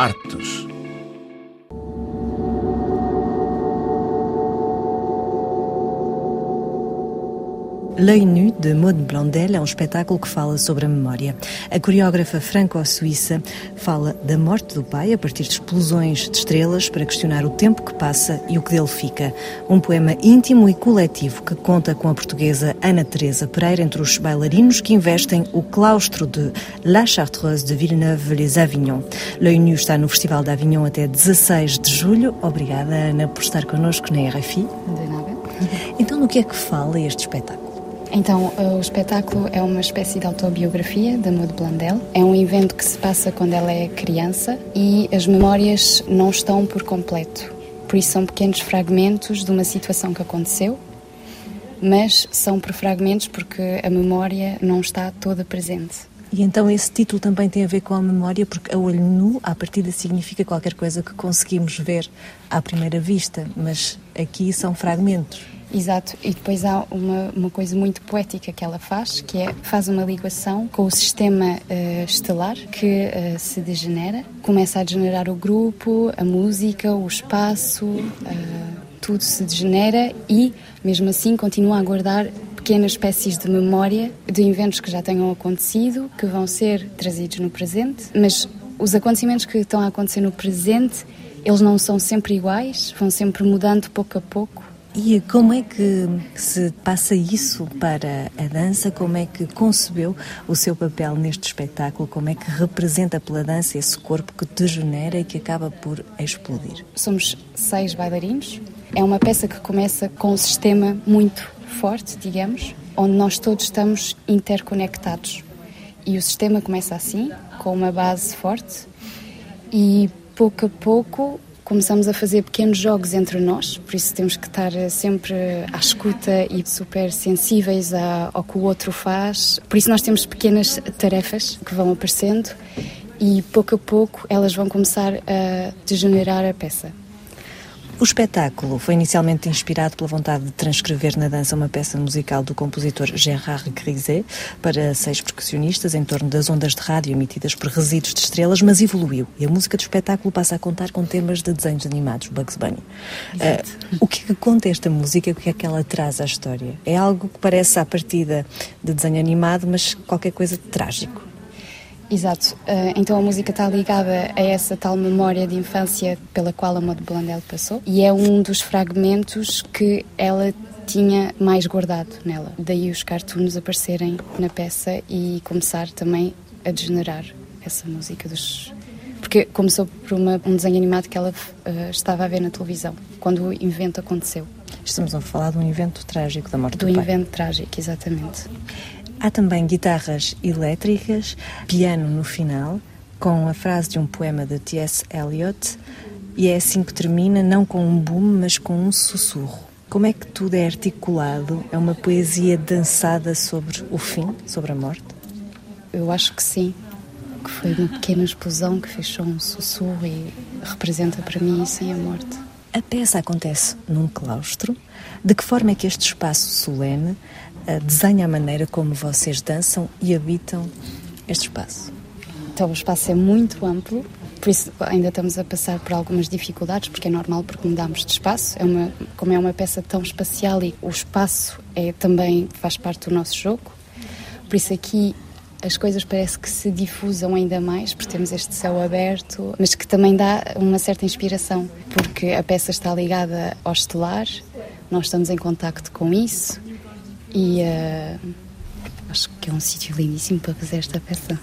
Artes. L'œil nu, de Maud Blondel, é um espetáculo que fala sobre a memória. A coreógrafa franco-suíça fala da morte do pai a partir de explosões de estrelas para questionar o tempo que passa e o que dele fica. Um poema íntimo e coletivo que conta com a portuguesa Ana Teresa Pereira entre os bailarinos que investem o claustro de La Chartreuse de Villeneuve-les-Avignon. L'œil nu está no Festival de Avignon até 16 de julho. Obrigada, Ana, por estar connosco na RFI. De nada. Então, no que é que fala este espetáculo? Então, o espetáculo é uma espécie de autobiografia da Maud Blondel. É um evento que se passa quando ela é criança e as memórias não estão por completo. Por isso, são pequenos fragmentos de uma situação que aconteceu, mas são por fragmentos porque a memória não está toda presente. E então esse título também tem a ver com a memória, porque a olho nu, à partida, significa qualquer coisa que conseguimos ver à primeira vista, mas aqui são fragmentos. Exato, e depois há uma, uma coisa muito poética que ela faz, que é faz uma ligação com o sistema uh, estelar que uh, se degenera, começa a degenerar o grupo, a música, o espaço, uh, tudo se degenera e, mesmo assim, continua a guardar pequenas espécies de memória de eventos que já tenham acontecido, que vão ser trazidos no presente, mas os acontecimentos que estão a acontecer no presente, eles não são sempre iguais, vão sempre mudando pouco a pouco e como é que se passa isso para a dança? Como é que concebeu o seu papel neste espetáculo? Como é que representa pela dança esse corpo que degenera e que acaba por explodir? Somos seis bailarinos. É uma peça que começa com um sistema muito forte, digamos, onde nós todos estamos interconectados. E o sistema começa assim, com uma base forte, e pouco a pouco começamos a fazer pequenos jogos entre nós, por isso temos que estar eh, sempre à escuta e super sensíveis ao que o outro faz. Por isso nós temos pequenas tarefas que vão aparecendo e pouco a pouco elas vão começar a degenerar a peça. O espetáculo foi inicialmente inspirado pela vontade de transcrever na dança uma peça musical do compositor Gérard Griset para seis percussionistas em torno das ondas de rádio emitidas por resíduos de estrelas, mas evoluiu e a música do espetáculo passa a contar com temas de desenhos animados, Bugs Bunny. Uh, o que é que conta esta música? O que é que ela traz à história? É algo que parece à partida de desenho animado, mas qualquer coisa de trágico. Exato. Uh, então a música está ligada a essa tal memória de infância pela qual a Maud Blondel passou e é um dos fragmentos que ela tinha mais guardado nela. Daí os cartoons aparecerem na peça e começar também a degenerar essa música dos porque começou por uma, um desenho animado que ela uh, estava a ver na televisão quando o evento aconteceu. Estamos a falar de um evento trágico da morte do, do pai. Do evento trágico, exatamente. Há também guitarras elétricas, piano no final, com a frase de um poema de T.S. Eliot, e é assim que termina, não com um boom, mas com um sussurro. Como é que tudo é articulado? É uma poesia dançada sobre o fim, sobre a morte? Eu acho que sim. Que foi uma pequena explosão que fechou um sussurro e representa para mim sim a morte. A peça acontece num claustro. De que forma é que este espaço solene desenha a maneira como vocês dançam e habitam este espaço? Então, o espaço é muito amplo, por isso ainda estamos a passar por algumas dificuldades, porque é normal porque mudamos de espaço. É uma, como é uma peça tão espacial e o espaço é também faz parte do nosso jogo, por isso aqui as coisas parece que se difusam ainda mais, porque temos este céu aberto, mas que também dá uma certa inspiração, porque a peça está ligada ao estelar, nós estamos em contacto com isso e uh, acho que é um sítio lindíssimo para fazer esta peça.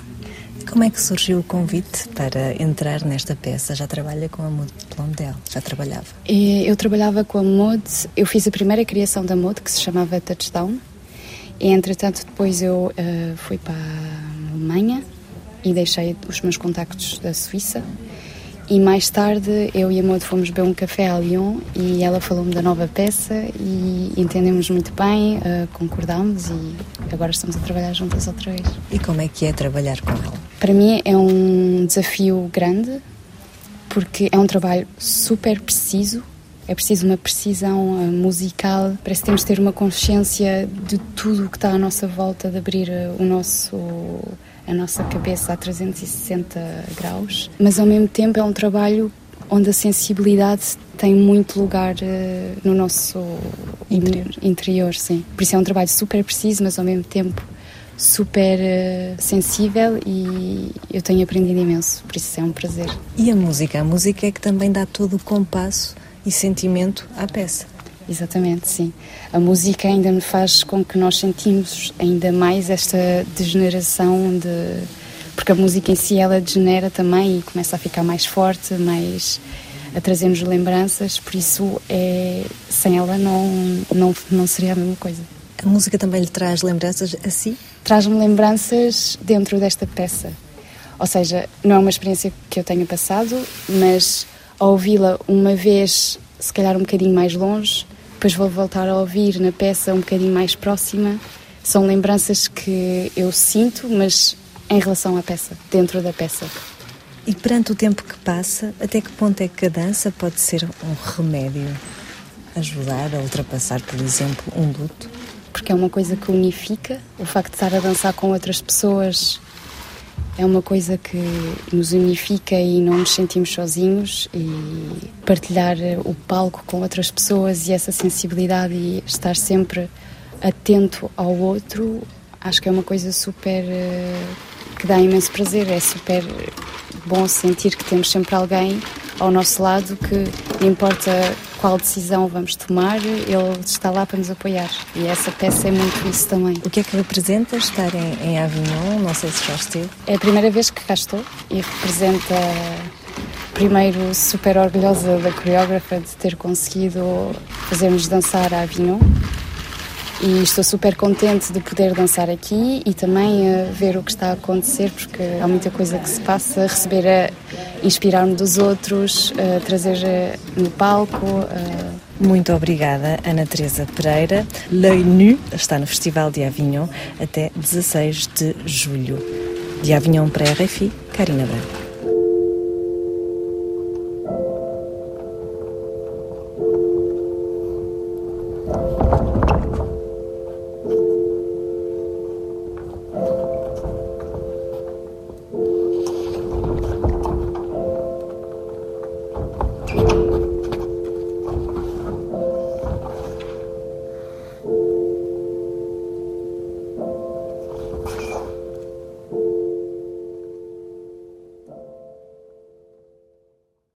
Como é que surgiu o convite para entrar nesta peça? Já trabalha com a Maud Blondel? Já trabalhava? Eu trabalhava com a Maud, eu fiz a primeira criação da Maud, que se chamava Touchdown, e entretanto depois eu uh, fui para a Alemanha e deixei os meus contactos da Suíça e mais tarde eu e a Maud fomos beber um café a Lyon e ela falou-me da nova peça e entendemos muito bem, uh, concordámos e agora estamos a trabalhar juntas outra vez. E como é que é trabalhar com ela? Para mim é um desafio grande porque é um trabalho super preciso é preciso uma precisão uh, musical, parece que temos de ter uma consciência de tudo o que está à nossa volta, de abrir uh, o nosso a nossa cabeça a 360 graus, mas ao mesmo tempo é um trabalho onde a sensibilidade tem muito lugar uh, no nosso interior. interior, sim. Por isso é um trabalho super preciso, mas ao mesmo tempo super uh, sensível e eu tenho aprendido imenso, por isso é um prazer. E a música? A música é que também dá todo o compasso e sentimento à peça. Exatamente, sim. A música ainda me faz com que nós sentimos ainda mais esta degeneração de porque a música em si ela degenera também e começa a ficar mais forte, mais a trazer-nos lembranças, por isso é sem ela não não não seria a mesma coisa. A música também lhe traz lembranças a si? Traz-me lembranças dentro desta peça. Ou seja, não é uma experiência que eu tenha passado, mas ao ouvi-la uma vez, se calhar um bocadinho mais longe, depois vou voltar a ouvir na peça um bocadinho mais próxima. São lembranças que eu sinto, mas em relação à peça, dentro da peça. E perante o tempo que passa, até que ponto é que a dança pode ser um remédio? Ajudar a ultrapassar, por exemplo, um luto? Porque é uma coisa que unifica. O facto de estar a dançar com outras pessoas é uma coisa que nos unifica e não nos sentimos sozinhos e partilhar o palco com outras pessoas e essa sensibilidade e estar sempre atento ao outro acho que é uma coisa super eh, que dá imenso prazer. É super bom sentir que temos sempre alguém ao nosso lado que importa qual decisão vamos tomar, ele está lá para nos apoiar. E essa peça é muito isso também. O que é que representa estar em, em Avignon? Não sei se já esteve. É a primeira vez que cá estou e representa primeiro super orgulhosa da coreógrafa de ter conseguido fazer-nos dançar a Avignon e estou super contente de poder dançar aqui e também uh, ver o que está a acontecer, porque há muita coisa que se passa, receber, a inspirar-me dos outros, uh, trazer uh, no palco. Muito obrigada, Ana Teresa Pereira. L'œil nu está no Festival de Avignon até 16 de julho. De Avignon para a RFI, Karina Branco.